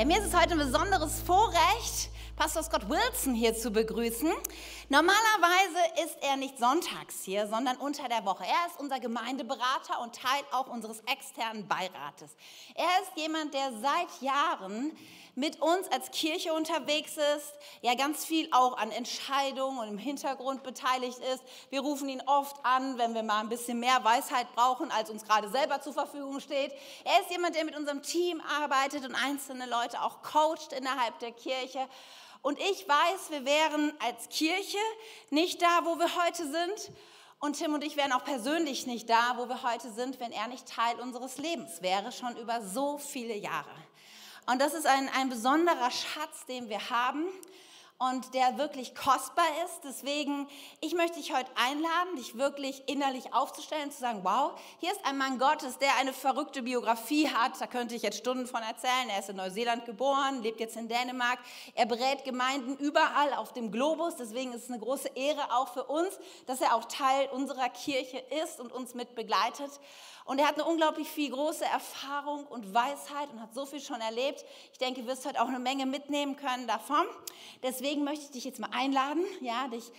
Ja, mir ist es heute ein besonderes Vorrecht, Pastor Scott Wilson hier zu begrüßen. Normalerweise ist er nicht sonntags hier, sondern unter der Woche. Er ist unser Gemeindeberater und Teil auch unseres externen Beirates. Er ist jemand, der seit Jahren mit uns als Kirche unterwegs ist, ja ganz viel auch an Entscheidungen und im Hintergrund beteiligt ist. Wir rufen ihn oft an, wenn wir mal ein bisschen mehr Weisheit brauchen, als uns gerade selber zur Verfügung steht. Er ist jemand, der mit unserem Team arbeitet und einzelne Leute auch coacht innerhalb der Kirche. Und ich weiß, wir wären als Kirche nicht da, wo wir heute sind. Und Tim und ich wären auch persönlich nicht da, wo wir heute sind, wenn er nicht Teil unseres Lebens wäre, schon über so viele Jahre. Und das ist ein, ein besonderer Schatz, den wir haben und der wirklich kostbar ist. Deswegen, ich möchte dich heute einladen, dich wirklich innerlich aufzustellen, zu sagen, wow, hier ist ein Mann Gottes, der eine verrückte Biografie hat. Da könnte ich jetzt Stunden von erzählen. Er ist in Neuseeland geboren, lebt jetzt in Dänemark. Er berät Gemeinden überall auf dem Globus. Deswegen ist es eine große Ehre auch für uns, dass er auch Teil unserer Kirche ist und uns mit begleitet. Und er hat eine unglaublich viel große Erfahrung und Weisheit und hat so viel schon erlebt. Ich denke, du wirst heute auch eine Menge mitnehmen können davon. Deswegen möchte ich dich jetzt mal einladen, ja, dich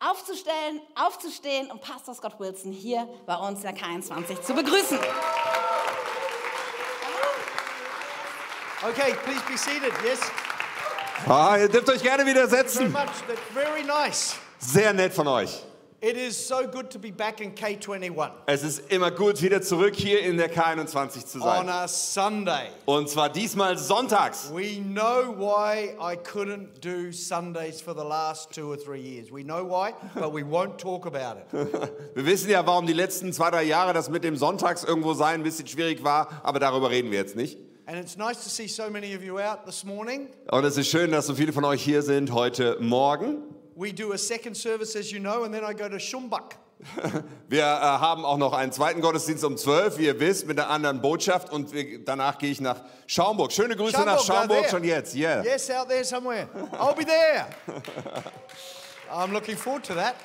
aufzustellen, aufzustehen und Pastor Scott Wilson hier bei uns in der K21 zu begrüßen. Okay, please be seated. Yes. Ah, ihr dürft euch gerne wieder Very setzen. much. That's very nice. Sehr nett von euch. It is so good to be back in K21 Es ist immer gut, wieder zurück hier in der K21 zu on sein. a Sunday. Und zwar diesmal sonntags. We know why I couldn't do Sundays for the last two or three years. We know why, but we won't talk about it. Wir wissen ja, warum die letzten zwei, drei Jahre das mit dem Sonntags irgendwo sein ein bisschen schwierig war, aber darüber reden wir jetzt nicht. And it's nice to see so many of you out this morning. Und es ist schön, dass so viele von euch hier sind heute Morgen. We do a second service, as you know, and then I go to Shumbak. Wir äh, haben auch noch einen zweiten Gottesdienst um 12, wie ihr wisst, mit einer anderen Botschaft. Und wir, danach gehe ich nach Schaumburg. Schöne Grüße nach Schaumburg, da Schaumburg schon jetzt. Yeah. Yes, out there somewhere. I'll be there. I'm looking forward to that.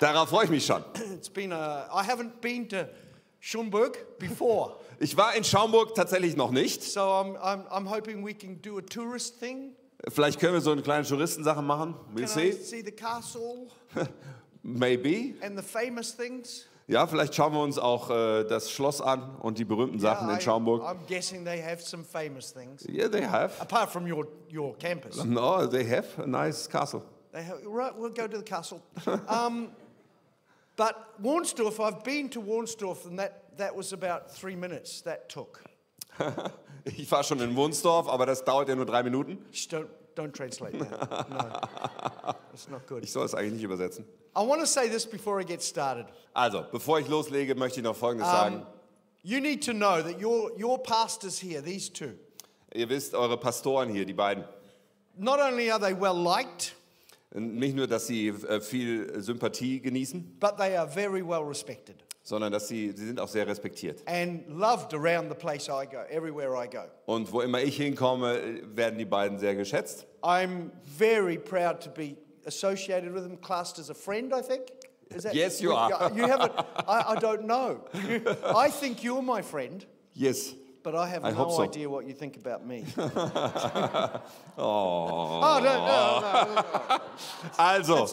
Darauf freue ich mich schon. It's been a, I haven't been to Schönberg before, Ich war in Schaumburg tatsächlich noch nicht. so I'm, I'm, I'm hoping we can do a tourist thing. Vielleicht können wir so eine kleine Touristensache machen. We'll see. see the castle Maybe. and the famous things? Ja, vielleicht schauen wir uns auch äh, das Schloss an und die berühmten Sachen I, in Schaumburg. I'm guessing they have some famous things, Yeah, they have. apart from your, your campus. No, they have a nice castle. They have, right, we'll go to the castle. Um, but Warnsdorf, I've been to Warnsdorf, and that, that was about three minutes that took. Ich war schon in Wunsdorf, aber das dauert ja nur drei Minuten. Don't, don't translate that. No, it's not good. Ich soll es eigentlich nicht übersetzen. I want to say this before I get started. Also, bevor ich loslege, möchte ich noch Folgendes sagen. You need to know that your, your pastors here, these two, Ihr wisst, eure Pastoren hier, die beiden, not only are they well liked, nicht nur, dass sie äh, viel Sympathie genießen, but they are very well respected sondern dass sie, sie sind auch sehr respektiert. and loved around the place I go, everywhere I go. Und wo immer ich hinkomme, werden die beiden sehr geschätzt. I'm very proud to be associated with them, classed as a friend, I think. Is that, Yes, you are. You haven't, I, I don't know. I think you're my friend, Yes. But I have I no so. idea what you think about me. oh, no, no, no, no. Also,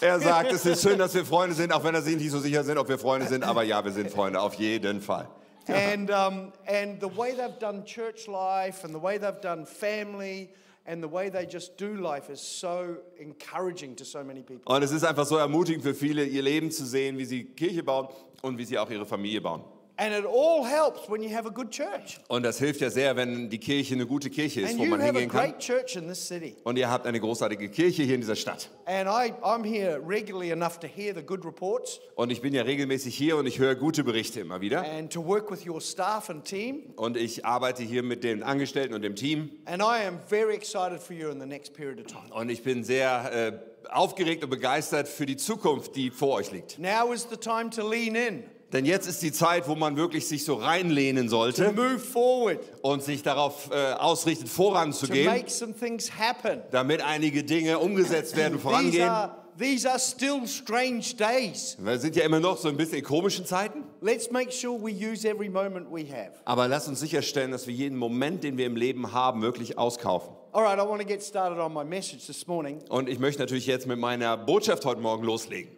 er sagt, es ist schön, dass wir Freunde sind, auch wenn er sich nicht so sicher sind, ob wir Freunde sind. Aber ja, wir sind Freunde, auf jeden Fall. and, um, and the way they've done church life and the way they've done family and the way they just do life is so encouraging to so many people. Und es ist einfach so ermutigend für viele, ihr Leben zu sehen, wie sie Kirche bauen und wie sie auch ihre Familie bauen. And it all helps when you have a good church. Und das hilft ja sehr, wenn die Kirche eine gute Kirche ist, And wo man hingehen kann. great church in this city. Und ihr habt eine großartige Kirche hier in dieser Stadt. And I, I'm here regularly enough to hear the good reports Und ich bin ja regelmäßig hier und ich höre gute Berichte immer wieder. and to work with your staff and team. Und ich arbeite hier mit den Angestellten und dem Team. And I am very excited for you in the next period of time. Und ich bin sehr äh, aufgeregt und begeistert für die Zukunft, die vor euch liegt. Now is the time to lean in, Denn jetzt ist die Zeit, wo man wirklich sich so reinlehnen to sollte move forward, und sich darauf äh, ausrichtet, voranzugehen, make some things happen. damit einige Dinge umgesetzt werden, vorangehen. are, these are still strange days. Wir sind ja immer noch so ein bisschen in komischen Zeiten. let's make sure we use every moment we have. Aber lass uns sicherstellen, dass wir jeden Moment, den wir im Leben haben, wirklich auskaufen. All right, I want to get started on my message this morning. Und ich möchte natürlich jetzt mit meiner Botschaft heute Morgen loslegen.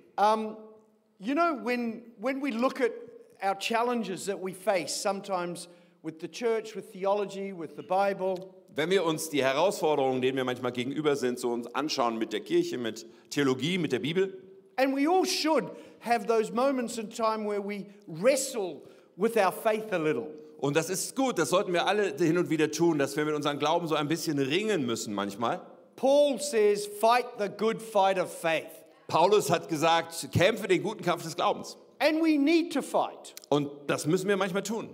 You know, when, when we look at our challenges that we face, sometimes with the church, with theology, with the Bible, Wenn wir uns die Herausforderungen, denen wir manchmal gegenüber sind, so uns anschauen mit der Kirche, mit Theologie, mit der Bibel, and we all should have those moments in time where we wrestle with our faith a little. und das ist gut, das sollten wir alle hin und wieder tun, dass wir mit unserem Glauben so ein bisschen ringen müssen manchmal. Paul says, fight the good fight of faith. Paulus hat gesagt, kämpfe den guten Kampf des Glaubens. And we need to fight. Und das müssen wir manchmal tun.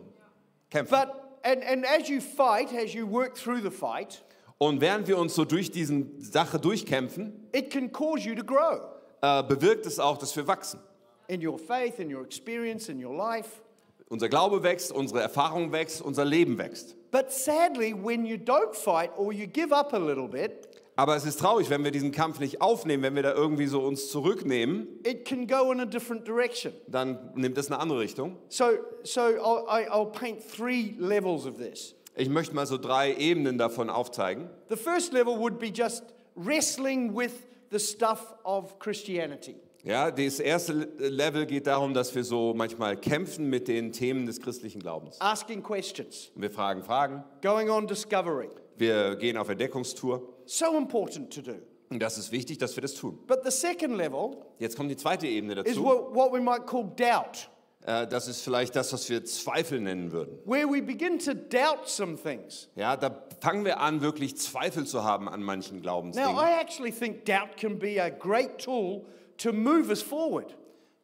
Kämpfen. But, and, and as you fight, as you work through the fight, Und während wir uns so durch diese Sache durchkämpfen, it can cause you to grow äh, bewirkt es auch, dass wir wachsen. in your faith, in your experience, in your life. Unser Glaube wächst, unsere Erfahrung wächst, unser Leben wächst. But sadly, when you don't fight or you give up a little bit, Aber es ist traurig, wenn wir diesen Kampf nicht aufnehmen, wenn wir da irgendwie so uns zurücknehmen, it can go in a different direction. dann nimmt es eine andere Richtung. So, so I'll, I'll paint three levels of this. Ich möchte mal so drei Ebenen davon aufzeigen. The first level would be just wrestling with the stuff of Christianity. Ja, das erste Level geht darum, dass wir so manchmal kämpfen mit den Themen des christlichen Glaubens. Asking questions, Wir fragen Fragen, going on discovery. wir gehen auf Entdeckungstour. So important to do. Und das ist wichtig, dass wir das tun. But the second level Jetzt kommt die zweite Ebene is dazu. what, what we might call doubt, Äh, Das ist vielleicht das, was wir Zweifel nennen würden. where we begin to doubt some things. Ja, da fangen wir an, wirklich Zweifel zu haben an manchen Now, Glaubensdingen. I actually think doubt can be a great tool to move us forward.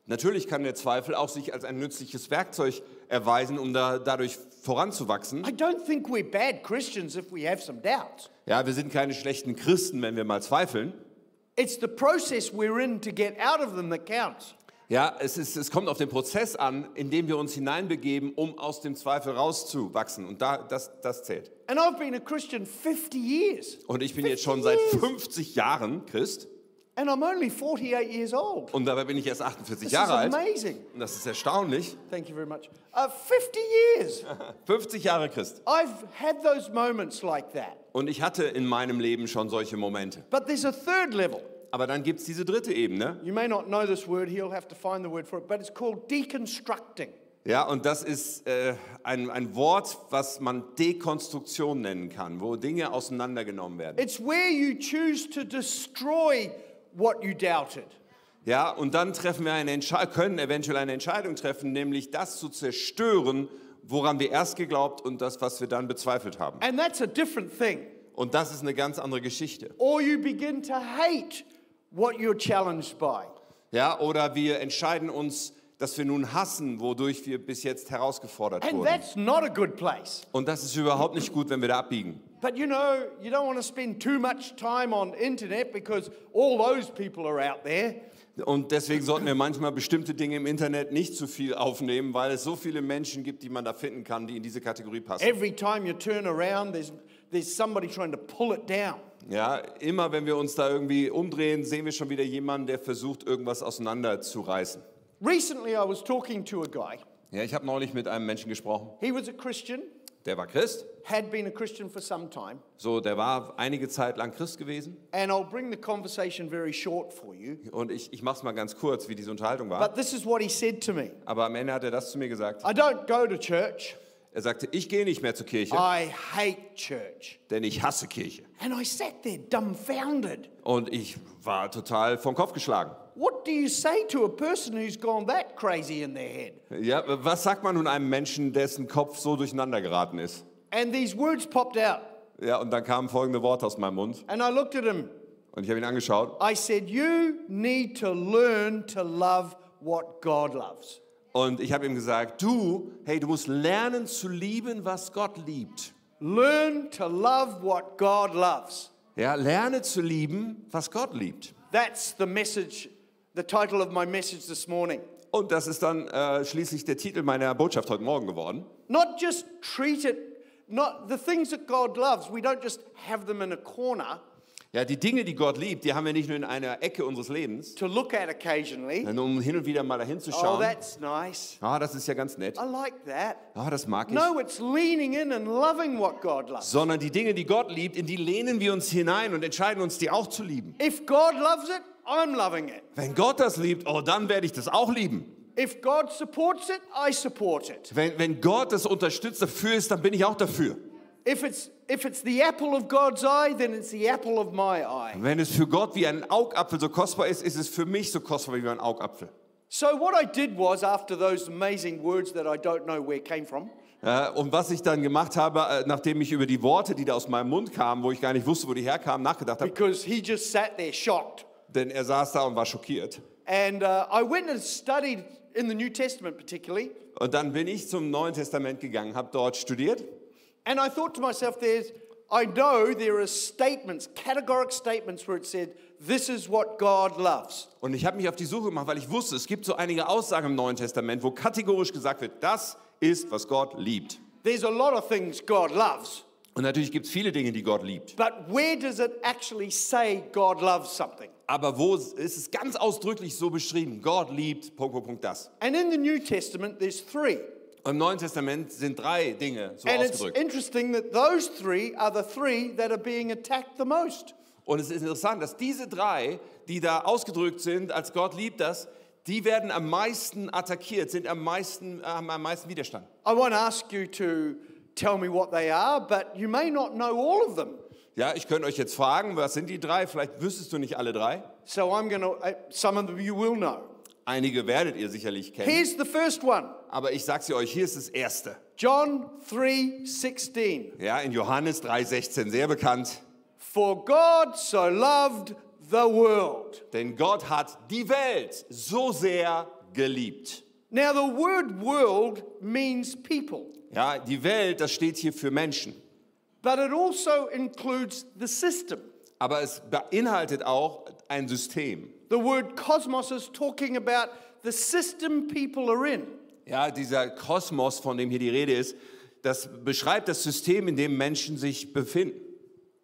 Natürlich kann der Zweifel auch sich als ein nützliches Werkzeug erweisen, um da, dadurch voranzuwachsen. I don't think we're bad Christians if we have some doubt. Ja, wir sind keine schlechten Christen, wenn wir mal zweifeln. It's the process we're in to get out of them that counts. Ja, es, ist, es kommt auf den Prozess an, in dem wir uns hineinbegeben, um aus dem Zweifel rauszuwachsen. Und da, das, das zählt. And I've been a Christian 50 years. Und ich bin jetzt 50 schon seit years. 50 Jahren Christ. And I'm only 48 years old. Und dabei bin ich erst 48 This is Jahre alt. amazing. Und das ist erstaunlich. Thank you very much. Uh, 50 years. 50 Jahre Christ. I've had those moments like that. Und ich hatte in meinem Leben schon solche Momente. But there's a third level. Aber dann gibt es diese dritte Ebene. You may not know this word, he'll have to find the word for it, but it's called deconstructing. Ja, und das ist äh, ein, ein Wort, was man Dekonstruktion nennen kann, wo Dinge auseinandergenommen werden. It's where you choose to destroy what you doubted. Ja, und dann treffen wir eine Entsche können eventuell eine Entscheidung treffen, nämlich das zu zerstören, woran wir erst geglaubt und das, was wir dann bezweifelt haben. And that's a different thing. Und das ist eine ganz andere Geschichte. Or you begin to hate what you're challenged by. Ja, oder wir entscheiden uns, dass wir nun hassen, wodurch wir bis jetzt herausgefordert And wurden. that's not a good place. Und das ist überhaupt nicht gut, wenn wir da abbiegen. But you know, you don't want to spend too much time on internet because all those people are out there. Und deswegen sollten wir manchmal bestimmte Dinge im Internet nicht zu viel aufnehmen, weil es so viele Menschen gibt, die man da finden kann, die in diese Kategorie passen. Every time you turn around, there's, there's somebody trying to pull it down. Ja, immer wenn wir uns da irgendwie umdrehen, sehen wir schon wieder jemanden, der versucht, irgendwas auseinanderzureißen. Recently, I was talking to a guy. Ja, ich habe neulich mit einem Menschen gesprochen, He was a Christian, der war Christ. had been a Christian for some time. So, der war einige Zeit lang Christ gewesen. And I'll bring the conversation very short for you. Und ich, ich mache es mal ganz kurz, wie diese Unterhaltung war. But this is what he said to me Aber am Ende hat er das zu mir gesagt. I don't go to church, Er sagte, ich gehe nicht mehr zur Kirche, I hate church. denn ich hasse Kirche. And I sat there dumbfounded. Und ich war total vom Kopf geschlagen. What do you say to a person who's gone that crazy in their head? Ja, was sagt man nun einem Menschen, dessen Kopf so durcheinander geraten ist? And these words popped out. Ja, und dann kamen folgende Worte aus meinem Mund. And I looked at him. Und ich habe ihn angeschaut. I said, You need to learn to love what God loves. Und ich habe ihm gesagt, du, hey, du musst lernen zu lieben, was Gott liebt. Learn to love what God loves. Ja, lerne zu lieben, was Gott liebt. That's the message, the title of my message this morning. Und das ist dann äh, schließlich der Titel meiner Botschaft heute Morgen geworden. Not just treat it, not the things that God loves, we don't just have them in a corner. Ja, die Dinge, die Gott liebt, die haben wir nicht nur in einer Ecke unseres Lebens, to look at occasionally. sondern um hin und wieder mal dahin zu Oh, schauen. that's nice. Ah, das ist ja ganz nett. I like that. Ah, das mag ich. No, it's leaning in and loving what God loves. Sondern die Dinge, die Gott liebt, in die lehnen wir uns hinein und entscheiden uns, die auch zu lieben. If God loves it, I'm loving it. Wenn Gott das liebt, oh, dann werde ich das auch lieben. If God supports it, I support it. Wenn, wenn Gott das unterstützt, dafür ist, dann bin ich auch dafür. Wenn es für Gott wie ein Augapfel so kostbar ist, ist es für mich so kostbar wie ein Augapfel. So what I did was after those amazing words that I don't know where came from, Und was ich dann gemacht habe, äh, nachdem ich über die Worte, die da aus meinem Mund kamen, wo ich gar nicht wusste, wo die herkamen, nachgedacht habe, because he just sat there shocked. denn er saß da und war schockiert. And uh, I went and studied in the New Testament particularly, Und dann bin ich zum Neuen Testament gegangen, habe dort studiert and I thought to myself, there's I know there are statements, categoric statements where it said, this is what God loves. und ich habe mich auf die Suche gemacht, weil ich wusste, es gibt so einige Aussagen im Neuen Testament, wo kategorisch gesagt wird, das ist, was Gott liebt. There's a lot of things God loves, Und natürlich gibt es viele Dinge, die Gott liebt. but where does it actually say God loves something? Aber wo ist es ganz ausdrücklich so beschrieben, Gott liebt, Punkt, Punkt, Punkt, das. And in the New Testament, there's three. Im Neuen Testament sind drei Dinge so And it's ausgedrückt. interesting that those three are the three that are being attacked the most. Und es ist interessant, dass diese drei, die da ausgedrückt sind, als Gott liebt das, die werden am meisten attackiert, sind am meisten, haben am meisten Widerstand. I won't ask you to tell me what they are, but you may not know all of them. Ja, ich könnte euch jetzt fragen, was sind die drei? Vielleicht wüsstest du nicht alle drei. So I'm going to, some of them you will know. Einige werdet ihr sicherlich kennen. Here's the first one Aber ich sage sie euch, hier ist das erste. John 3:16. Ja, in Johannes 3,16, sehr bekannt. For God so loved the world. Denn Gott hat die Welt so sehr geliebt. Now the word world means people, Ja, die Welt, das steht hier für Menschen. but it also includes the system. Aber es beinhaltet auch ein System. The word cosmos is talking about the system people are in. Ja, dieser Kosmos, von dem hier die Rede ist, das beschreibt das System, in dem Menschen sich befinden.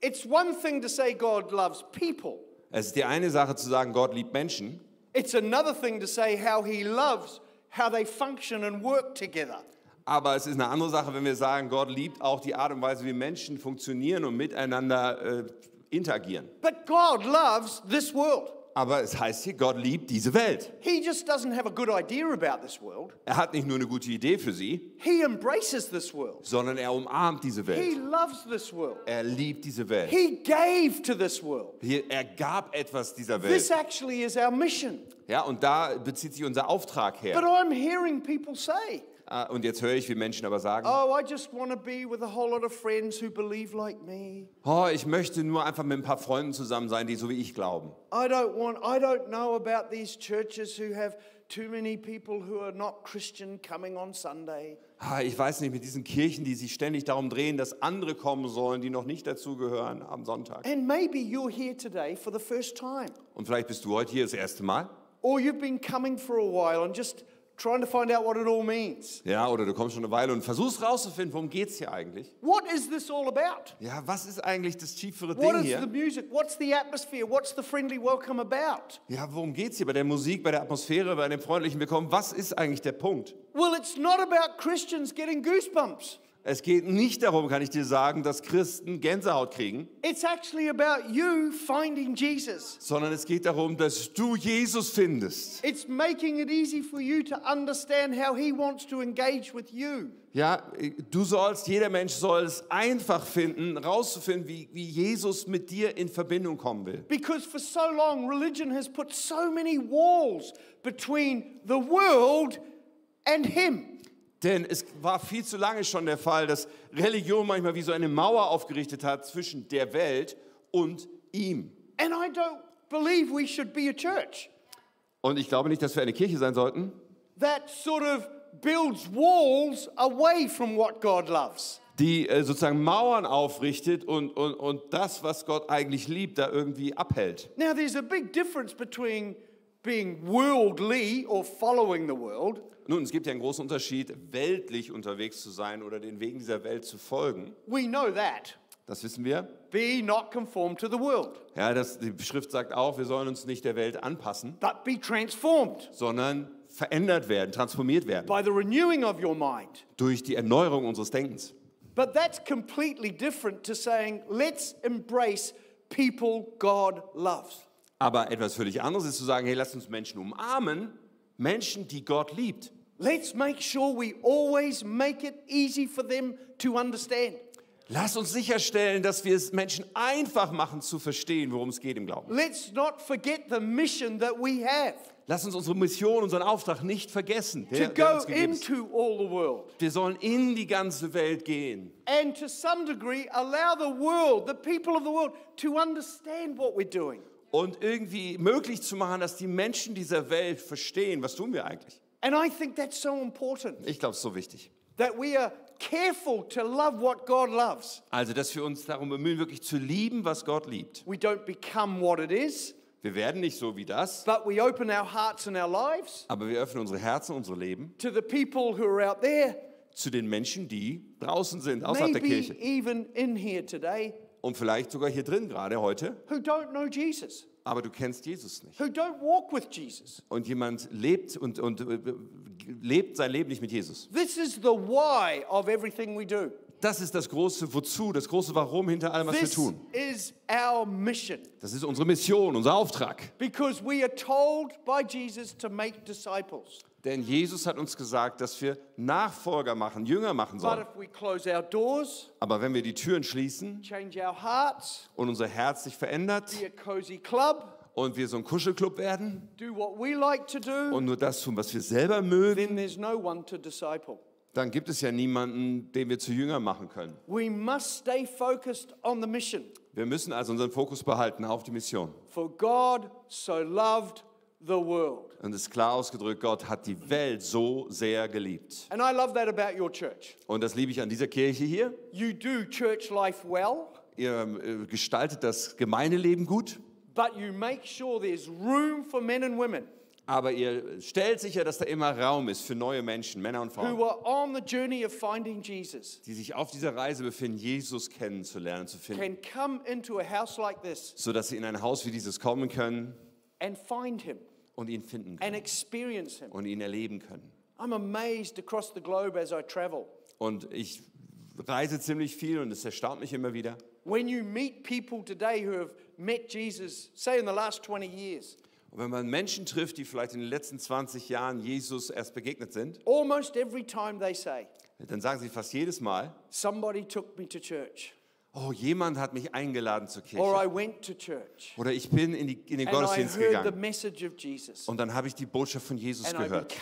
It's one thing to say God loves people. Es ist die eine Sache zu sagen, Gott liebt Menschen. It's another thing to say how he loves how they function and work together. Aber es ist eine andere Sache, wenn wir sagen, Gott liebt auch die Art und Weise, wie Menschen funktionieren und miteinander äh, interagieren. But God loves this world. Aber es heißt hier, Gott liebt diese Welt. He just doesn't have a good idea about this world. Er hat nicht nur eine gute Idee für sie, He embraces this world. sondern er umarmt diese He Welt. loves this world. Er liebt diese Welt. He gave to this world. Hier, er gab etwas dieser This Welt. actually is our mission. Ja, und da bezieht sich unser Auftrag But her. I'm hearing people say, Ah, Und jetzt höre ich, wie Menschen aber sagen, oh, I just want to be with a whole lot of friends who believe like me. oh, ich möchte nur einfach mit ein paar Freunden zusammen sein, die so wie ich glauben. I don't want, I don't know about these churches who have too many people who are not Christian coming on Sunday. Ah, Ich weiß nicht, mit diesen Kirchen, die sich ständig darum drehen, dass andere kommen sollen, die noch nicht dazugehören am Sonntag. And maybe you're here today for the first time. Und vielleicht bist du heute hier das erste Mal. Or you've been coming for a while and just trying to find out what it all means. Ja, oder du kommst schon eine Weile und versuchst rauszufinden, worum geht es hier eigentlich? What is this all about? Ja, was ist eigentlich das tiefere What Ding is the hier? music? What's the atmosphere? What's the friendly welcome about? Ja, worum geht es hier bei der Musik, bei der Atmosphäre, bei dem freundlichen Willkommen? Was ist eigentlich der Punkt? Well, it's not about Christians getting goosebumps. Es geht nicht darum, kann ich dir sagen, dass Christen Gänsehaut kriegen, It's actually about you finding Jesus. sondern es geht darum, dass du Jesus findest. It's making it easy for you to understand how he wants to engage with you. Ja, du sollst, jeder Mensch soll es einfach finden, rauszufinden, wie, wie Jesus mit dir in Verbindung kommen will. Because for so long, religion has put so many walls between the world and him. Denn es war viel zu lange schon der Fall, dass Religion manchmal wie so eine Mauer aufgerichtet hat zwischen der Welt und ihm. And I don't believe we should be a church Und ich glaube nicht, dass wir eine Kirche sein sollten, that sort of builds walls away from what God loves. die äh, sozusagen Mauern aufrichtet und, und, und das, was Gott eigentlich liebt, da irgendwie abhält. Now, there's a big difference between being worldly or following the world Nun, es gibt ja einen großen Unterschied, weltlich unterwegs zu sein oder den Wegen dieser Welt zu folgen. We know that. Das wissen wir. Be not conformed to the world, Ja, das, die Schrift sagt auch, wir sollen uns nicht der Welt anpassen, but be transformed sondern verändert werden, transformiert werden by the renewing of your mind. durch die Erneuerung unseres Denkens. But that's completely different to saying, let's embrace people God loves. Aber etwas völlig anderes ist zu sagen, hey, lasst uns Menschen umarmen, Menschen, die Gott liebt. Let's make sure we always make it easy for them to understand. Lasst uns sicherstellen, dass wir es Menschen einfach machen zu verstehen, worum es geht im Glauben. Let's not forget the mission that we have Lasst uns unsere Mission, unseren Auftrag nicht vergessen. to Der, der go ist. into all the world. Wir sollen in die ganze Welt gehen And to some degree, allow the world, the people of the world, to understand what we're doing. und irgendwie möglich zu machen, dass die Menschen dieser Welt verstehen, was tun wir eigentlich. And I think that's so important Ich glaube, es ist so wichtig. that we are careful to love what God loves. Also, dass wir uns darum bemühen, wirklich zu lieben, was Gott liebt. We don't become what it is, Wir werden nicht so wie das, but we open our hearts and our lives aber wir öffnen unsere Herzen, unsere Leben to the people who are out there, zu den Menschen, die draußen sind, außerhalb der maybe Kirche. even in here today, Und vielleicht sogar hier drin gerade heute, who don't know Jesus, aber du kennst Jesus nicht. who don't walk with Jesus. Und jemand lebt und, und äh, lebt sein Leben nicht mit Jesus. This is the why of everything we do. Das ist das große Wozu, das große Warum hinter allem, was wir This tun. is our mission Das ist unsere Mission, unser Auftrag. because we are told by Jesus to make disciples. Denn Jesus hat uns gesagt, dass wir Nachfolger machen, Jünger machen sollen. doors, Aber wenn wir die Türen schließen change our hearts, und unser Herz sich verändert club, und wir so ein Kuschelclub werden like do, und nur das tun, was wir selber mögen, no one to disciple. dann gibt es ja niemanden, den wir zu Jünger machen können. We must stay focused on the mission. Wir müssen also unseren Fokus behalten auf die Mission. For God so loved the world. Und es ist klar ausgedrückt, Gott hat die Welt so sehr geliebt. And I love that about your church. Und das liebe ich an dieser Kirche hier. You do church life well, Ihr äh, gestaltet das Gemeindeleben gut, but you make sure there's room for men and women aber ihr stellt sicher, dass da immer Raum ist für neue Menschen, Männer und Frauen, die sich auf dieser Reise befinden, Jesus kennenzulernen, zu finden, like sodass sie in ein Haus wie dieses kommen können und ihn finden and können experience him. und ihn erleben können. I'm amazed across the globe as I travel. Und ich reise ziemlich viel und es erstaunt mich immer wieder. When you meet people today who have met Jesus, say in the last 20 years, Und wenn man Menschen trifft, die vielleicht in den letzten 20 Jahren Jesus erst begegnet sind, almost every time they say, dann sagen sie fast jedes Mal, Somebody took me to church, oh, jemand hat mich eingeladen zur Kirche. Oder ich bin in, die, in den Gottesdienst gegangen. Und dann habe ich die Botschaft von Jesus gehört.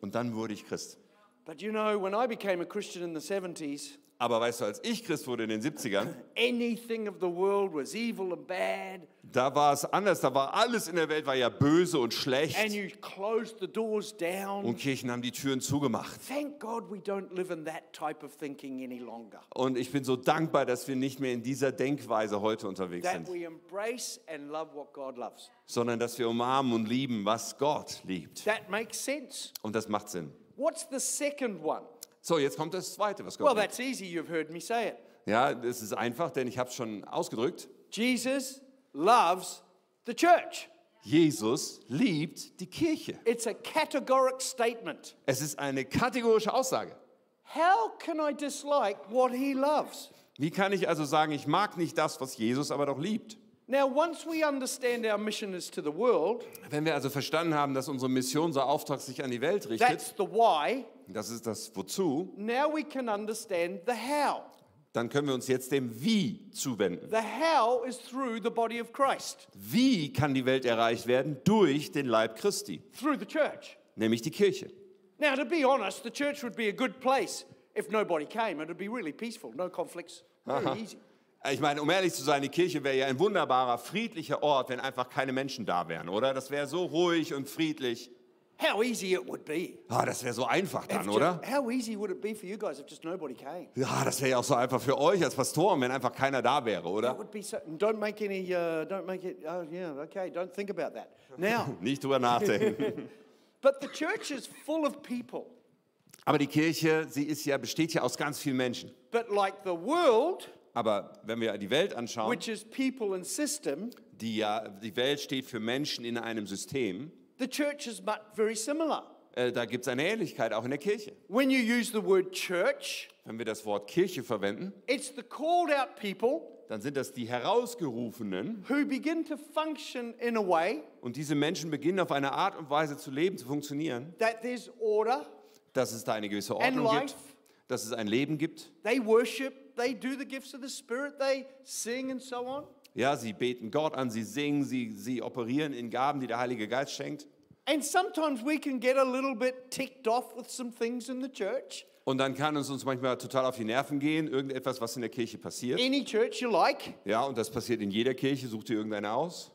Und dann wurde ich Christ. But you know, when I became a Christian in the 70s, Aber weißt du, als ich Christ wurde in den 70ern, anything of the world was evil and bad, da war es anders. Da war alles in der Welt war ja böse und and schlecht. you closed the doors down. Und Kirchen haben die Türen zugemacht. Thank God we don't live in that type of thinking any longer. Und ich bin so dankbar, dass wir nicht mehr in dieser Denkweise heute unterwegs That sind, we embrace and love what God loves. sondern dass wir umarmen und lieben, was Gott liebt. That makes sense. Und das macht Sinn. What's the second one? So, jetzt kommt das Zweite, was Well, Gott liebt. that's easy. You've heard me say it. Ja, das ist einfach, denn ich habe es schon ausgedrückt. Jesus loves the church. Jesus liebt die Kirche. It's a categoric statement. Es ist eine kategorische Aussage. How can I dislike what he loves? Wie kann ich also sagen, ich mag nicht das, was Jesus aber doch liebt? Now, once we understand our mission is to the world, Wenn wir also verstanden haben, dass unsere Mission, unser Auftrag sich an die Welt richtet, that's the why, das ist das Wozu, now we can understand the how. dann können wir uns jetzt dem Wie zuwenden. The how is through the body of Christ, Wie kann die Welt erreicht werden? Durch den Leib Christi, through the church. nämlich die Kirche. Now, to be honest, the church would be a good place if nobody came. It would be really peaceful, no conflicts, very easy. Ich meine, um ehrlich zu sein, die Kirche wäre ja ein wunderbarer, friedlicher Ort, wenn einfach keine Menschen da wären, oder? Das wäre so ruhig und friedlich. How easy it would be. Ah, das wäre so einfach dann, just- oder? how easy would it be for you guys if just nobody came? Ja, das wäre ja auch so einfach für euch als Pastoren, wenn einfach keiner da wäre, That oder? would be so. Don't make any. Uh, don't make it. Oh yeah. Okay. Don't think about that. Now, Nicht drüber nachdenken. but the church is full of people. Aber die Kirche, sie ist ja, besteht ja aus ganz vielen Menschen. But like the world, Aber wenn wir die Welt anschauen, which is people and system, die ja, die Welt steht für Menschen in einem System, the church is but very similar. äh, da gibt es eine Ähnlichkeit auch in der Kirche. When you use the word church, Wenn wir das Wort Kirche verwenden, it's the called out people dann sind das die Herausgerufenen who begin to function in a way und diese Menschen beginnen auf eine Art und Weise zu leben, zu funktionieren, that there's order, dass es da eine gewisse Ordnung life. gibt, dass es ein Leben gibt. they worship, they do the gifts of the Spirit, they sing and so on. Ja, sie beten Gott an, sie singen, sie, sie operieren in Gaben, die der Heilige Geist schenkt. And sometimes we can get a little bit ticked off with some things in the church. Und dann kann es uns manchmal total auf die Nerven gehen, irgendetwas, was in der Kirche passiert. Any church you like. Ja, und das passiert in jeder Kirche, sucht ihr irgendeine aus.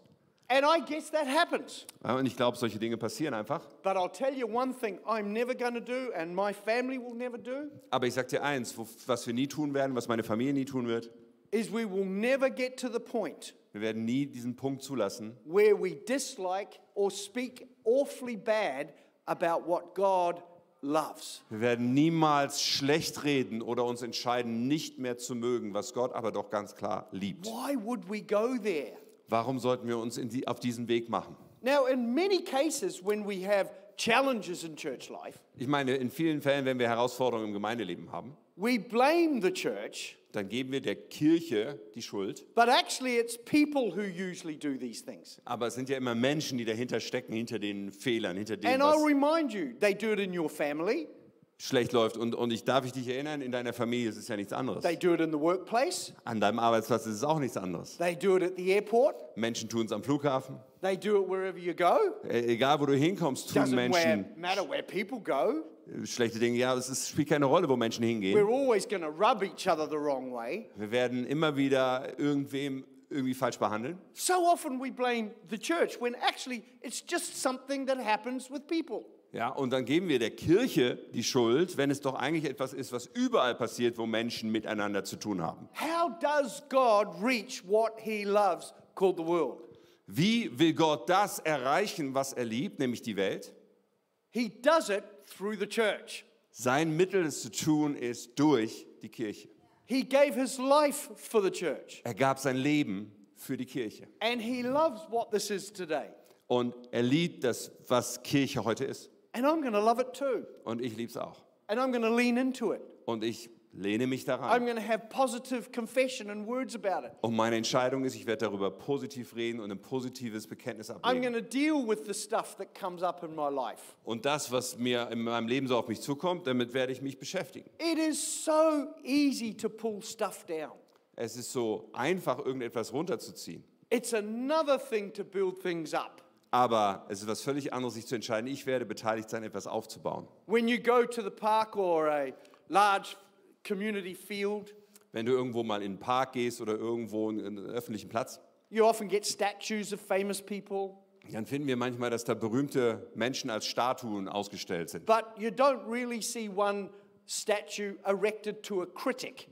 And I guess that happens. Und ich glaube, solche Dinge passieren einfach. But I'll tell you one thing I'm never going to do, and my family will never do, Aber ich sage dir eins, was wir nie tun werden, was meine Familie nie tun wird, is we will never get to the point wir werden nie diesen Punkt zulassen, where we dislike or speak awfully bad about what God loves. wir werden niemals schlecht reden oder uns entscheiden, nicht mehr zu mögen, was Gott aber doch ganz klar liebt. Why would we go there? Warum sollten wir uns die, auf diesen Weg machen? Now, in many cases, when we have challenges in church life, Ich meine, in vielen Fällen, wenn wir Herausforderungen im Gemeindeleben haben, we blame the church, dann geben wir der Kirche die Schuld. but actually, it's people who usually do these things. Aber es sind ja immer Menschen, die dahinter stecken, hinter den Fehlern, hinter dem, And I'll remind you, they do it in your family, schlecht läuft. Und, und ich darf ich dich erinnern, in deiner Familie ist es ja nichts anderes. they do it in the workplace, An deinem Arbeitsplatz ist es auch nichts anderes. they do it at the airport, Menschen tun es am Flughafen. they do it wherever you go. Äh, Egal, wo du hinkommst, tun Doesn't where, Menschen matter where people go. äh, schlechte Dinge. Ja, es ist, spielt keine Rolle, wo Menschen hingehen. We're always to rub each other the wrong way. Wir werden immer wieder irgendwem irgendwie falsch behandeln. So often we blame the church when actually it's just something that happens with people. Ja, und dann geben wir der Kirche die Schuld, wenn es doch eigentlich etwas ist, was überall passiert, wo Menschen miteinander zu tun haben. How does God reach what he loves called the world? Wie will Gott das erreichen, was er liebt, nämlich die Welt? He does it through the church. Sein Mittel, es zu tun, ist durch die Kirche. He gave his life for the church. Er gab sein Leben für die Kirche. And he loves what this is today. Und er liebt das, was Kirche heute ist. And I'm to love it too. Und ich liebe es auch. And I'm to lean into it. Und ich lehne mich I'm daran. going to have positive confession and words about it. Und meine Entscheidung ist, ich werde darüber positiv reden und ein positives Bekenntnis I'm ablegen. going to deal with the stuff that comes up in my life. Und das, was mir in meinem Leben so auf mich zukommt, damit werde ich mich beschäftigen. It is so easy to pull stuff down. Es ist so einfach, irgendetwas runterzuziehen. It's another thing to build things up. Aber es ist was völlig anderes, sich zu entscheiden, ich werde beteiligt sein, etwas aufzubauen. When you go to the park or a large community field, Wenn du irgendwo mal in den Park gehst oder irgendwo in einen öffentlichen Platz, you often get statues of famous people, dann finden wir manchmal, dass da berühmte Menschen als Statuen ausgestellt sind. but you don't really see one statue erected to a critic.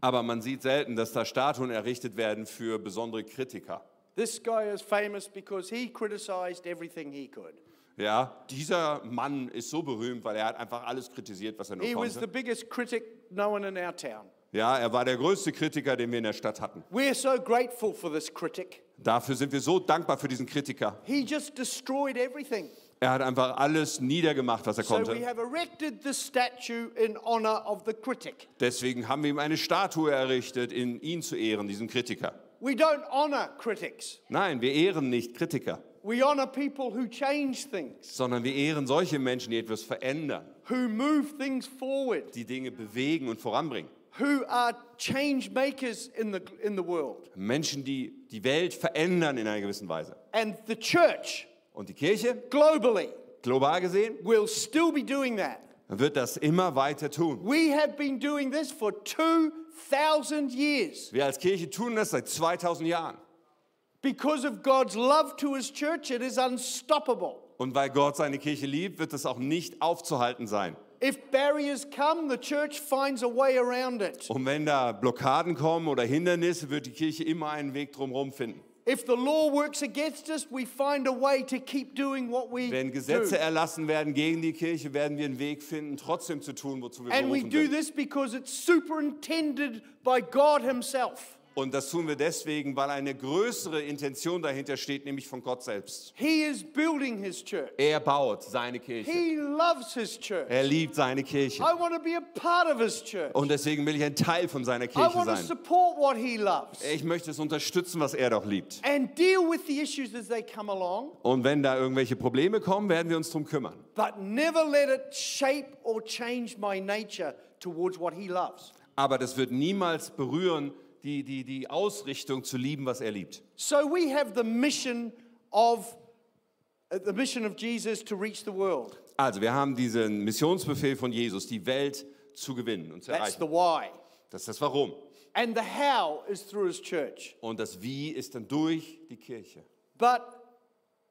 Aber man sieht selten, dass da Statuen errichtet werden für besondere Kritiker. This guy is famous because he criticized everything he could. Ja, dieser Mann ist so berühmt, weil er hat einfach alles kritisiert, was er nur He was the konnte. biggest critic known in our town. Ja, er war der größte Kritiker, den wir in der Stadt hatten. We're so grateful for this critic. Dafür sind wir so dankbar für diesen Kritiker. He just destroyed everything. Er hat einfach alles niedergemacht, was er So we konnte. have erected the statue in honor of the critic. Deswegen haben wir ihm eine Statue errichtet, in ihn zu ehren, diesen Kritiker. We don't honor critics. Nein, wir ehren nicht Kritiker, We honor people who change things, sondern wir ehren solche Menschen, die etwas verändern, who move things forward, die Dinge bewegen und voranbringen. who are change makers in the, in the world. Menschen, die die Welt verändern in einer gewissen Weise. And the church, Und die Kirche, globally, global gesehen, will still be doing that. wird das immer weiter tun. We have been doing this for 2,000 years Wir als Kirche tun das seit 2000 Jahren. because of God's love to his church. It is unstoppable. Und weil Gott seine Kirche liebt, wird das auch nicht aufzuhalten sein. If barriers come, the church finds a way around it. Und wenn da Blockaden kommen oder Hindernisse, wird die Kirche immer einen Weg drumherum finden. If the law works against us, we find a way to keep doing what we Wenn Gesetze do. erlassen werden gegen die Kirche, werden wir einen Weg finden, trotzdem zu tun, wozu wir And we do sind. this because it's superintended by God Himself. Und das tun wir deswegen, weil eine größere Intention dahinter steht, nämlich von Gott selbst. He is building His church. Er baut seine Kirche. He loves His church. Er liebt seine Kirche. I want to be a part of His church. Und deswegen will ich ein Teil von seiner I Kirche sein. support what He loves Ich möchte es unterstützen, was er doch liebt. and deal with the issues as they come along, Und wenn da irgendwelche Probleme kommen, werden wir uns darum kümmern. but never let it shape or change my nature towards what He loves. Aber das wird niemals berühren, die, die, die Ausrichtung zu lieben, was er liebt. So we have the mission of uh, the mission of Jesus to reach the world. Also, wir haben diesen Missionsbefehl von Jesus, die Welt zu gewinnen und zu That's erreichen. the why. Das ist das Warum. And the how is through his church. Und das Wie ist dann durch die Kirche. But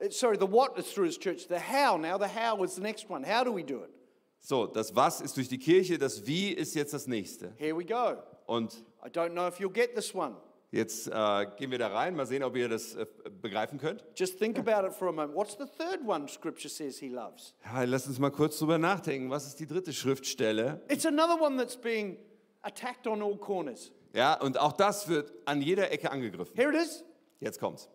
uh, sorry, the what is through his church. The how now, the how is the next one. How do we do it? So, das Was ist durch die Kirche, das Wie ist jetzt das nächste. Here we go. Und I don't know if you'll get this one. jetzt äh, gehen wir da rein, mal sehen, ob ihr das äh, begreifen könnt. Just think about it for a moment. What's the third one scripture says he loves? Ja, lasst uns mal kurz drüber nachdenken. Was ist die dritte Schriftstelle? It's another one that's being attacked on all corners. Ja, und auch das wird an jeder Ecke angegriffen. Here it is. Jetzt kommt's.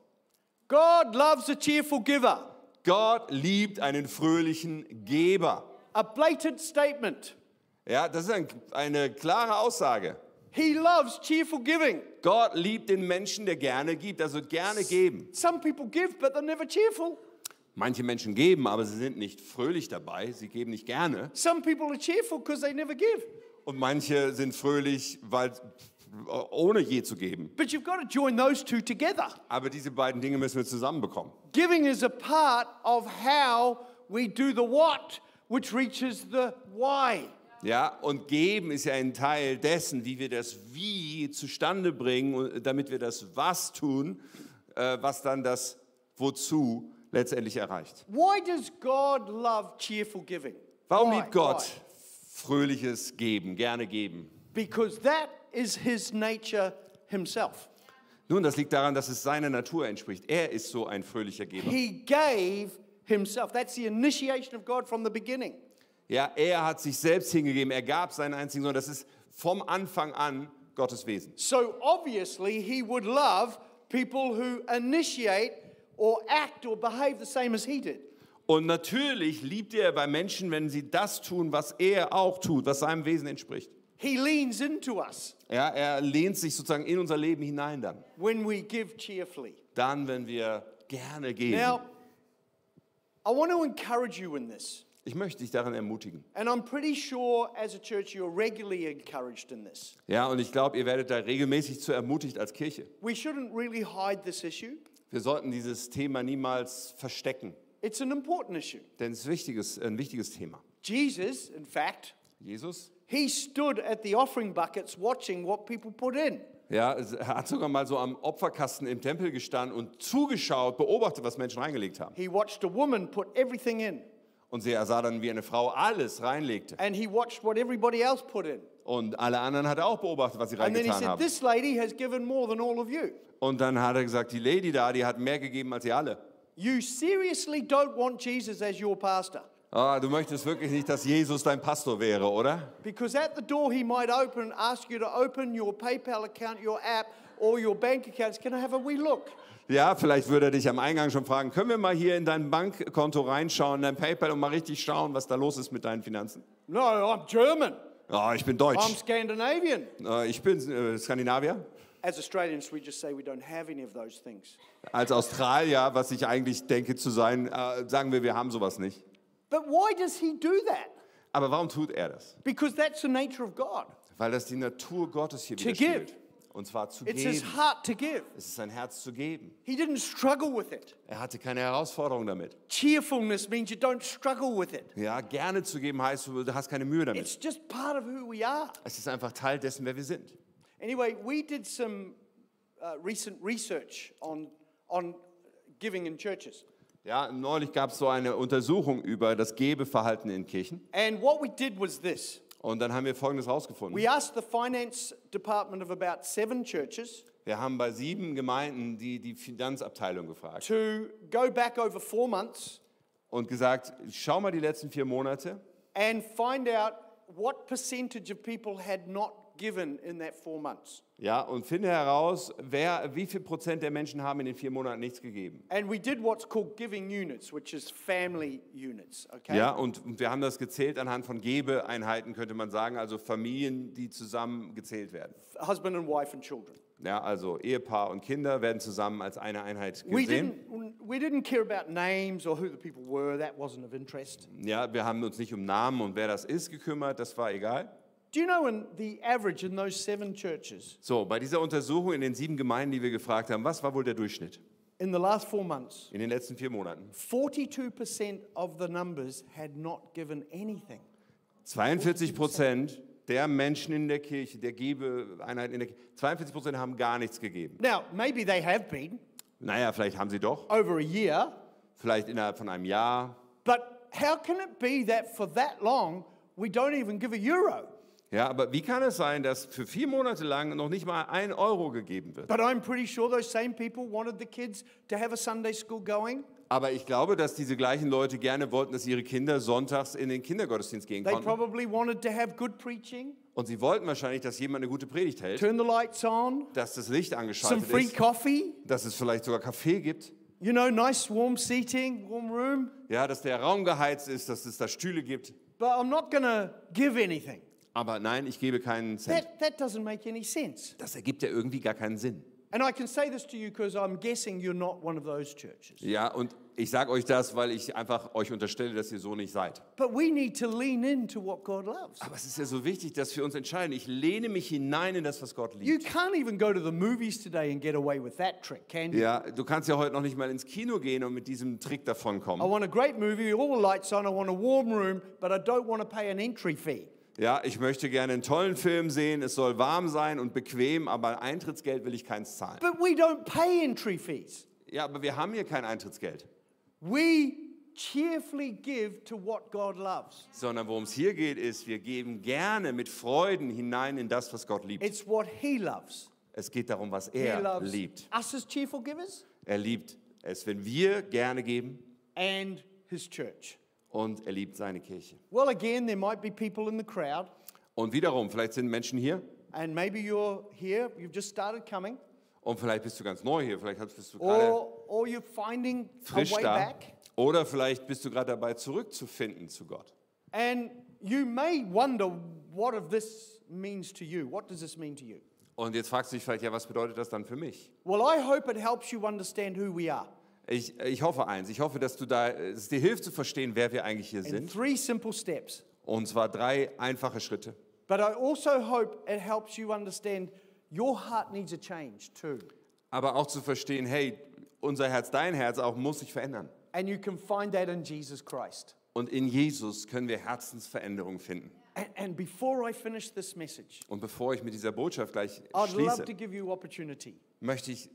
God loves a cheerful giver. Gott liebt einen fröhlichen Geber. A blatant statement. Ja, das ist ein, eine klare Aussage. He loves cheerful giving. Gott liebt den Menschen, der gerne gibt, also gerne geben. Some people give, but they're never cheerful. Manche Menschen geben, aber sie sind nicht fröhlich dabei, sie geben nicht gerne. Some people are cheerful because they never give. Und manche sind fröhlich, weil ohne je zu geben. But you've got to join those two together. Aber diese beiden Dinge müssen wir zusammenbekommen. Giving is a part of how we do the what, which reaches the why. Ja, und geben ist ja ein Teil dessen, wie wir das Wie zustande bringen, und damit wir das Was tun, äh, was dann das Wozu letztendlich erreicht. Why does God love cheerful giving? Warum Why? liebt Gott Why? fröhliches Geben, gerne geben? Because that is his nature himself. Nun, das liegt daran, dass es seiner Natur entspricht. Er ist so ein fröhlicher Geber. He gave himself. That's the initiation of God from the beginning. Ja, er hat sich selbst hingegeben, er gab seinen einzigen Sohn. Das ist vom Anfang an Gottes Wesen. So obviously, he would love people who initiate or act or behave the same as he did. Und natürlich liebt er bei Menschen, wenn sie das tun, was er auch tut, was seinem Wesen entspricht. He leans into us Ja, er lehnt sich sozusagen in unser Leben hinein dann. when we give cheerfully. Dann, wenn wir gerne geben. Now, I want to encourage you in this. Ich möchte dich darin ermutigen. And I'm pretty sure as a church you're regularly encouraged in this. Ja, und ich glaube, ihr werdet da regelmäßig zu ermutigt als Kirche. We shouldn't really hide this issue. Wir sollten dieses Thema niemals verstecken, It's an important issue. denn es ist wichtiges, ein wichtiges Thema. Jesus, in fact, Jesus, he stood at the offering buckets watching what people put in. ja, er hat sogar mal so am Opferkasten im Tempel gestanden und zugeschaut, beobachtet, was Menschen reingelegt haben. He watched a woman put everything in, Und er sah dann, wie eine Frau alles reinlegte. and he watched what everybody else put in. Und alle anderen hat er auch beobachtet, was sie And then he reingetan said, haben. This lady has given more than all of you. Und dann hat er gesagt, die Lady da, die hat mehr gegeben als ihr alle. You seriously don't want Jesus as your pastor. Ah, du möchtest wirklich nicht, dass Jesus dein Pastor wäre, oder? Because at the door, he might open and ask you to open your PayPal account, your app, or your bank accounts. Can I have a wee look? Ja, vielleicht würde er dich am Eingang schon fragen, können wir mal hier in dein Bankkonto reinschauen, dein PayPal und mal richtig schauen, was da los ist mit deinen Finanzen? No, I'm German. Ah, ich bin I'm Deutsch. Scandinavian. Äh, ich bin äh, Skandinavier. As Australians, we just say we don't have any of those things. Als Australier, was ich eigentlich denke zu sein, äh, sagen wir, wir haben sowas nicht. But why does he do that? Aber warum tut er das? Because that's the nature of God. Weil das die Natur Gottes hier To widerspiegelt. Und zwar zu It's his geben. heart to give. Es ist sein Herz zu geben. He didn't struggle with it. Er hatte keine Herausforderung damit. Cheerfulness means you don't struggle with it. Ja, gerne zu geben heißt, du hast keine Mühe damit. It's just part of who we are. Es ist einfach Teil dessen, wer wir sind. Anyway, we did some uh, recent research on, on giving in churches. Ja, neulich gab es so eine Untersuchung über das Gebeverhalten in Kirchen. And what we did was this Und dann haben wir Folgendes rausgefunden. we asked the finance department of about seven churches, Wir haben bei sieben Gemeinden die, die Finanzabteilung gefragt to go back over four months und gesagt, schau mal die letzten vier Monate and find out what percentage of people had not given in that four months. ja, und finde heraus, wer, wie viel Prozent der Menschen haben in den vier Monaten nichts gegeben. And we did what's called giving units, which is family units, okay? Ja, und, und wir haben das gezählt anhand von Gebeeinheiten, könnte man sagen, also Familien, die zusammen gezählt werden. Husband and wife and children. Ja, also Ehepaar und Kinder werden zusammen als eine Einheit We gesehen. didn't, we didn't care about names or who the people were, that wasn't of interest. Ja, wir haben uns nicht um Namen und wer das ist gekümmert, das war egal. Do you know in the average in those seven churches So, bei dieser Untersuchung in den sieben Gemeinden, die wir gefragt haben, was war wohl der Durchschnitt in the last four months? in den letzten vier Monaten? 42% of the numbers had not given anything. 42 Prozent der Menschen in der Kirche, der Gebeeinheit in der Kirche, 42 Prozent haben gar nichts gegeben. Now, maybe they have been Naja, vielleicht haben sie doch, over a year, vielleicht innerhalb von einem Jahr. but how can it be that for that long we don't even give a euro? Ja, aber wie kann es sein, dass für vier Monate lang noch nicht mal ein Euro gegeben wird? But I'm pretty sure those same people wanted the kids to have a Sunday school going. Aber ich glaube, dass diese gleichen Leute gerne wollten, dass ihre Kinder sonntags in den Kindergottesdienst gehen They konnten. probably wanted to have good preaching, Und sie wollten wahrscheinlich, dass jemand eine gute Predigt hält, turn the lights on, dass das Licht some angeschaltet free ist, coffee, dass es vielleicht sogar Kaffee gibt, you know, nice warm seating, warm room. ja, dass der Raum geheizt ist, dass es da Stühle gibt. But I'm not to give anything. Aber nein, ich gebe keinen Cent. That, that doesn't make any sense. Das ergibt ja irgendwie gar keinen Sinn. And I can say this to you because I'm guessing you're not one of those churches. Ja, und ich sage euch das, weil ich einfach euch unterstelle, dass ihr so nicht seid. But we need to lean into what God loves. Aber es ist ja so wichtig, dass wir uns entscheiden. Ich lehne mich hinein in das, was Gott You liebt. can't even go to the movies today and get away with that trick, can you? Ja, du kannst ja heute noch nicht mal ins Kino gehen und mit diesem Trick I davonkommen. want a great movie, all the lights on, I want a warm room, but I don't want to pay an entry fee. Ja, ich möchte gerne einen tollen Film sehen. Es soll warm sein und bequem, aber Eintrittsgeld will ich keins zahlen. But we don't pay entry fees. Ja, aber wir haben hier kein Eintrittsgeld. We cheerfully give to what God loves. Sondern worum es hier geht, ist, wir geben gerne mit Freuden hinein in das, was Gott liebt. It's what He loves. Es geht darum, was He er loves liebt. us as cheerful givers Er liebt es, wenn wir gerne geben and His church. Und er liebt seine Kirche. Well, again, there might be people in the crowd, Und wiederum, vielleicht sind Menschen hier and maybe you're here, you've just started coming, und vielleicht bist du ganz neu hier, vielleicht bist du gerade or, or you're finding a frisch way da back. oder vielleicht bist du gerade dabei, zurückzufinden zu Gott. And you may wonder what of this means to you. What does this mean to you? Und jetzt fragst du dich vielleicht, ja, was bedeutet das dann für mich? Well, I hope it helps you understand who we are. Ich, ich hoffe eins, ich hoffe, dass du da, es dir hilft zu verstehen, wer wir eigentlich hier In sind. three simple steps. Und zwar drei einfache Schritte. But I also hope it helps you understand your heart needs a change too. Aber auch zu verstehen, hey, unser Herz, dein Herz auch muss sich verändern. And you can find that in Jesus Christ. Und in Jesus können wir Herzensveränderung finden. And, and before I finish this message, Und bevor ich mit dieser Botschaft gleich I'd love schließe, to give you opportunity möchte ich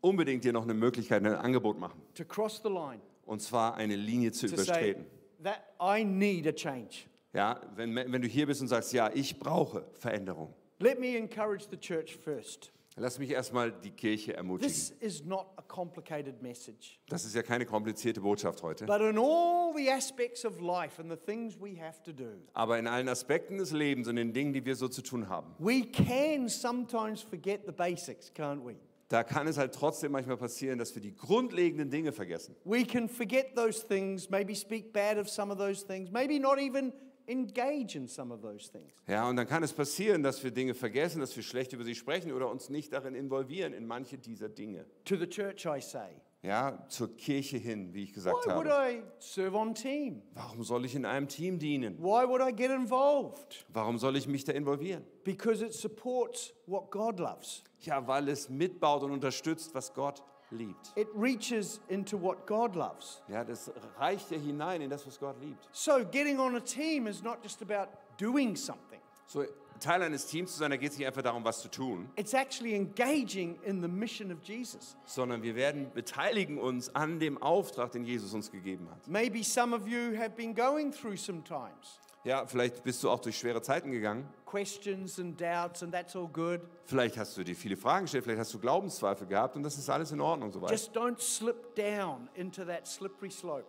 unbedingt dir noch eine Möglichkeit, ein Angebot machen. to cross the line Und zwar eine Linie zu to say that I need a change. Ja, wenn, wenn du hier bist und sagst, ja, ich brauche Veränderung. Let me encourage the church first. Lass mich erstmal die Kirche ermutigen. This is not a complicated message. Das ist ja keine komplizierte Botschaft heute. But in all the aspects of life and the things we have to do, Aber in allen Aspekten des Lebens und den Dingen, die wir so zu tun haben, we can sometimes forget the basics, can't we? Da kann es halt trotzdem manchmal passieren, dass wir die grundlegenden Dinge vergessen. We can forget those things, maybe speak bad of some of those things, maybe not even engage in some of those things. Ja, und dann kann es passieren, dass wir Dinge vergessen, dass wir schlecht über sie sprechen oder uns nicht darin involvieren, in manche dieser Dinge. To the church, I say, Ja, zur Kirche hin, wie ich gesagt why would habe. I serve on team? Warum soll ich in einem Team dienen? Why would I get involved? Warum soll ich mich da involvieren? Because it supports what God loves. Ja, weil es mitbaut und unterstützt, was Gott liebt. It reaches into what God loves. Ja, das reicht ja hinein in das, was Gott liebt. So, getting on a team is not just about doing something, So, Teil eines Teams zu sein, da geht es nicht einfach darum, was zu tun, it's actually engaging in the mission of Jesus. sondern wir werden beteiligen uns an dem Auftrag, den Jesus uns gegeben hat. Maybe some of you have been going through some times. Ja, vielleicht bist du auch durch schwere Zeiten gegangen. questions and doubts, and that's all good. Vielleicht hast du dir viele Fragen gestellt, vielleicht hast du Glaubenszweifel gehabt und das ist alles in Ordnung soweit. Just don't slip down into that slippery slope.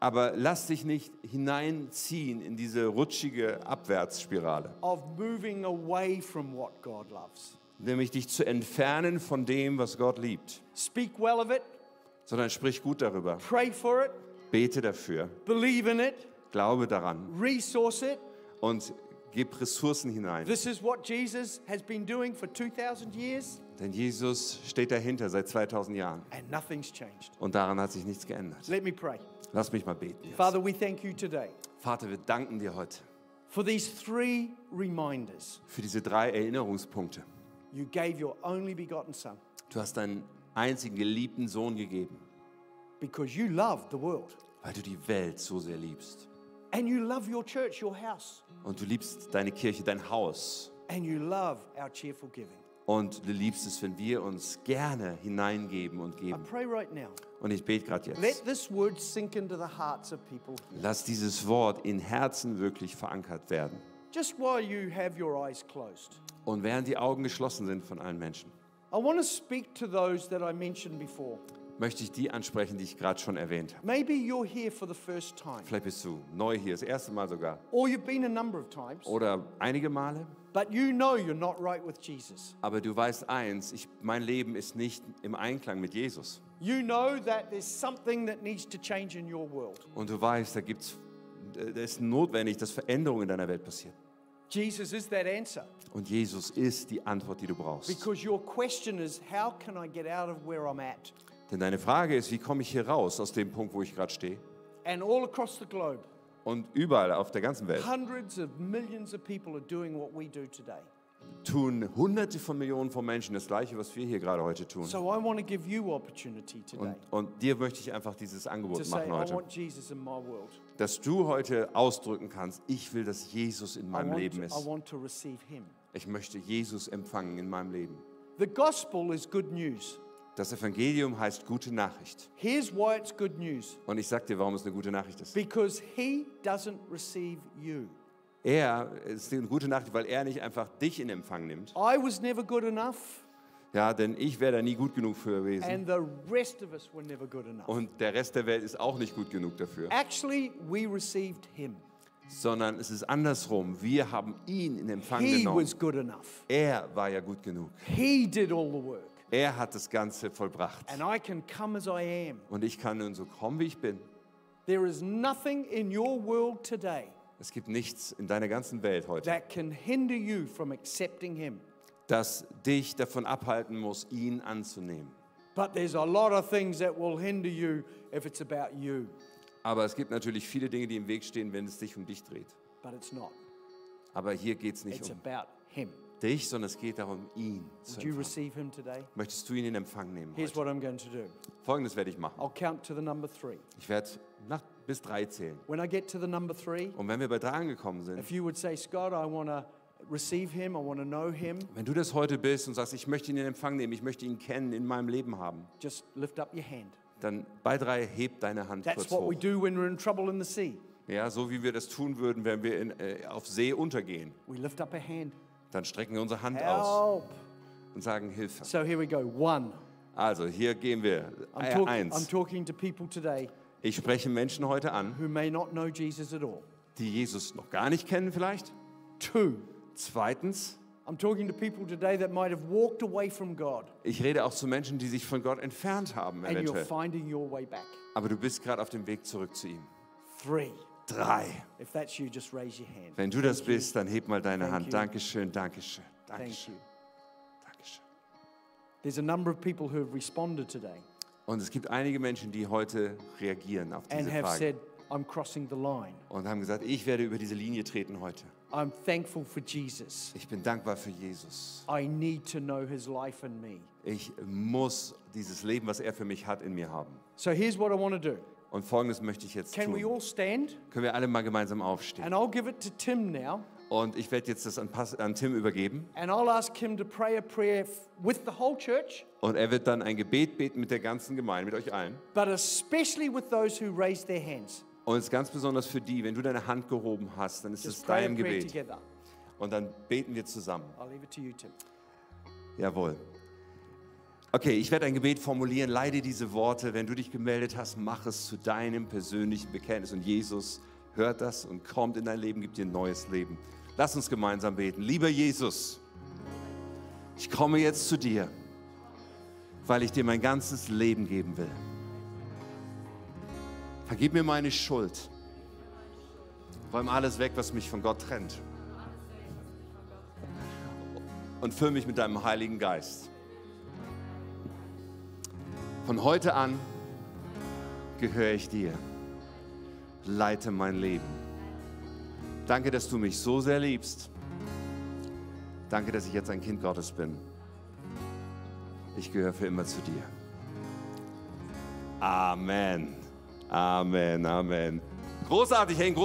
Aber lass dich nicht hineinziehen in diese rutschige Abwärtsspirale, of moving away from what God loves. nämlich dich zu entfernen von dem, was Gott liebt, Speak well of it, sondern sprich gut darüber, pray for it, bete dafür, believe in it, glaube daran resource it. und gib Ressourcen hinein. This is what Jesus has been doing for 2,000 years, Denn Jesus steht dahinter seit 2000 Jahren and nothing's changed. und daran hat sich nichts geändert. Let me pray. Lass mich mal beten. Jetzt. Father, we thank you today Vater, wir danken dir heute for these three reminders. für diese drei Erinnerungspunkte. You gave your only begotten Son Du hast deinen einzigen geliebten Sohn gegeben, because you loved the world. weil du die Welt so sehr liebst. And you love your church, your house. Und du liebst deine Kirche, dein Haus. And you love our cheerful giving. Und du liebst es, wenn wir uns gerne hineingeben und I geben. pray right now. Und ich bete gerade Let jetzt. this word sink into the hearts of people here. Lass dieses Wort in Herzen wirklich verankert werden. Just while you have your eyes closed, Und während die Augen geschlossen sind von allen Menschen, I want to speak to those that I mentioned before. möchte ich die ansprechen, die ich gerade schon erwähnt habe. Maybe you're here for the first time, Vielleicht bist du neu hier, das erste Mal sogar. or you've been a number of times, Oder einige Male. But you know you're not right with Jesus. Aber du weißt eins, ich, mein Leben ist nicht im Einklang mit Jesus. You know that there's something that needs to change in your world. Und du weißt, da gibt's, es ist notwendig, dass Veränderungen in deiner Welt passieren. Jesus is that answer. Und Jesus ist die Antwort, die du brauchst. Because your question is, how can I get out of where I'm at? Denn deine Frage ist, wie komme ich hier raus aus dem Punkt, wo ich gerade stehe? And all across the globe, Und überall auf der ganzen Welt hundreds of millions of people are doing what we do today. tun Hunderte von Millionen von Menschen das Gleiche, was wir hier gerade heute tun. So I want to give you opportunity today Und, und dir möchte ich einfach dieses to Angebot machen I heute, dass du heute ausdrücken kannst, ich will, dass Jesus in meinem Leben ist. want to receive him. Ich möchte Jesus empfangen in meinem Leben. The gospel is good news. Das Evangelium heißt gute Nachricht. Here's why it's good news Und ich sage dir, warum es eine gute Nachricht ist. because he doesn't receive you. Er ist eine gute Nachricht, weil er nicht einfach dich in Empfang nimmt. I was never good enough, Ja, denn ich wäre da nie gut genug für gewesen. and the rest of us were never good enough. Und der Rest der Welt ist auch nicht gut genug dafür. Actually, we received him. Sondern es ist andersrum. Wir haben ihn in Empfang He genommen. was good enough. Er war ja gut genug. He did all the work. Er hat das Ganze vollbracht. And I can come as I am. Und ich kann nun so kommen, wie ich bin. There is nothing in your world today Es gibt nichts in deiner ganzen Welt heute, that can hinder you from accepting him. das dich davon abhalten muss, ihn anzunehmen. But there's a lot of things that will hinder you if it's about you. Aber es gibt natürlich viele Dinge, die im Weg stehen, wenn es sich um dich dreht. But it's not. Aber hier geht es nicht It's um about him. Dich, sondern es geht darum, ihn zu empfangen. Möchtest du ihn in Empfang nehmen? Heute? what I'm going to do Folgendes werde ich machen. I'll count to the number three. Ich werde nach, bis drei zählen. When I get to the number three, Und wenn wir bei drei angekommen sind, if you would say, Scott, I want to receive him, I want to know him, wenn du das heute bist und sagst, ich möchte ihn in Empfang nehmen, ich möchte ihn kennen, in meinem Leben haben, just lift up your hand. dann bei drei heb deine Hand That's kurz what hoch. we do when we're in trouble in the sea. Ja, so wie wir das tun würden, wenn wir in, äh, auf See untergehen. We lift up a hand. Dann strecken wir unsere Hand aus Help. und sagen Hilfe. So here we go. One. Also hier gehen wir. I'm, Äh, talk- I'm eins. talking to people today Ich spreche Menschen heute an, who may not know Jesus at all. die Jesus noch gar nicht kennen vielleicht. Two. Zweitens, I'm talking to people today that might have walked away from God ich rede auch zu Menschen, die sich von Gott entfernt haben and you're eventuell. finding your way back. Aber du bist gerade auf dem Weg zurück zu ihm. Three. Drei. If that's you, just raise your hand. Wenn du das bist, dann heb mal deine Hand. Dankeschön, Dankeschön, Dankeschön. Dankeschön. There's a number of people who have responded today Und es gibt einige Menschen, die heute reagieren auf and diese have Frage said, I'm crossing the line. und haben gesagt, ich werde über diese Linie treten heute. I'm thankful for Jesus. Ich bin dankbar für Jesus. I need to know his life and me. Ich muss dieses Leben, was er für mich hat, in mir haben. So here's what I want to do. Und folgendes möchte ich jetzt Can we tun. all stand? Können wir alle mal gemeinsam aufstehen? And I'll give it to Tim now. Und ich werde jetzt das an, Pas- an Tim übergeben. And I'll ask him to pray a prayer with the whole church, Und er wird dann ein Gebet beten mit der ganzen Gemeinde, mit euch allen. but especially with those who raised their hands. Und es ist ganz besonders für die, wenn du deine Hand gehoben hast, dann ist es Just a dein prayer Gebet. together. Und dann beten wir zusammen. I'll leave it to you, Tim. Jawohl. Okay, ich werde ein Gebet formulieren. Leide diese Worte. Wenn du dich gemeldet hast, mach es zu deinem persönlichen Bekenntnis. Und Jesus hört das und kommt in dein Leben, gibt dir ein neues Leben. Lass uns gemeinsam beten. Lieber Jesus, ich komme jetzt zu dir, weil ich dir mein ganzes Leben geben will. Vergib mir meine Schuld. Räum alles weg, was mich von Gott trennt. Und füll mich mit deinem Heiligen Geist. Von heute an gehöre ich dir. Leite mein Leben. Danke, dass du mich so sehr liebst. Danke, dass ich jetzt ein Kind Gottes bin. Ich gehöre für immer zu dir. Amen. Amen. Amen. Großartig, hey, groß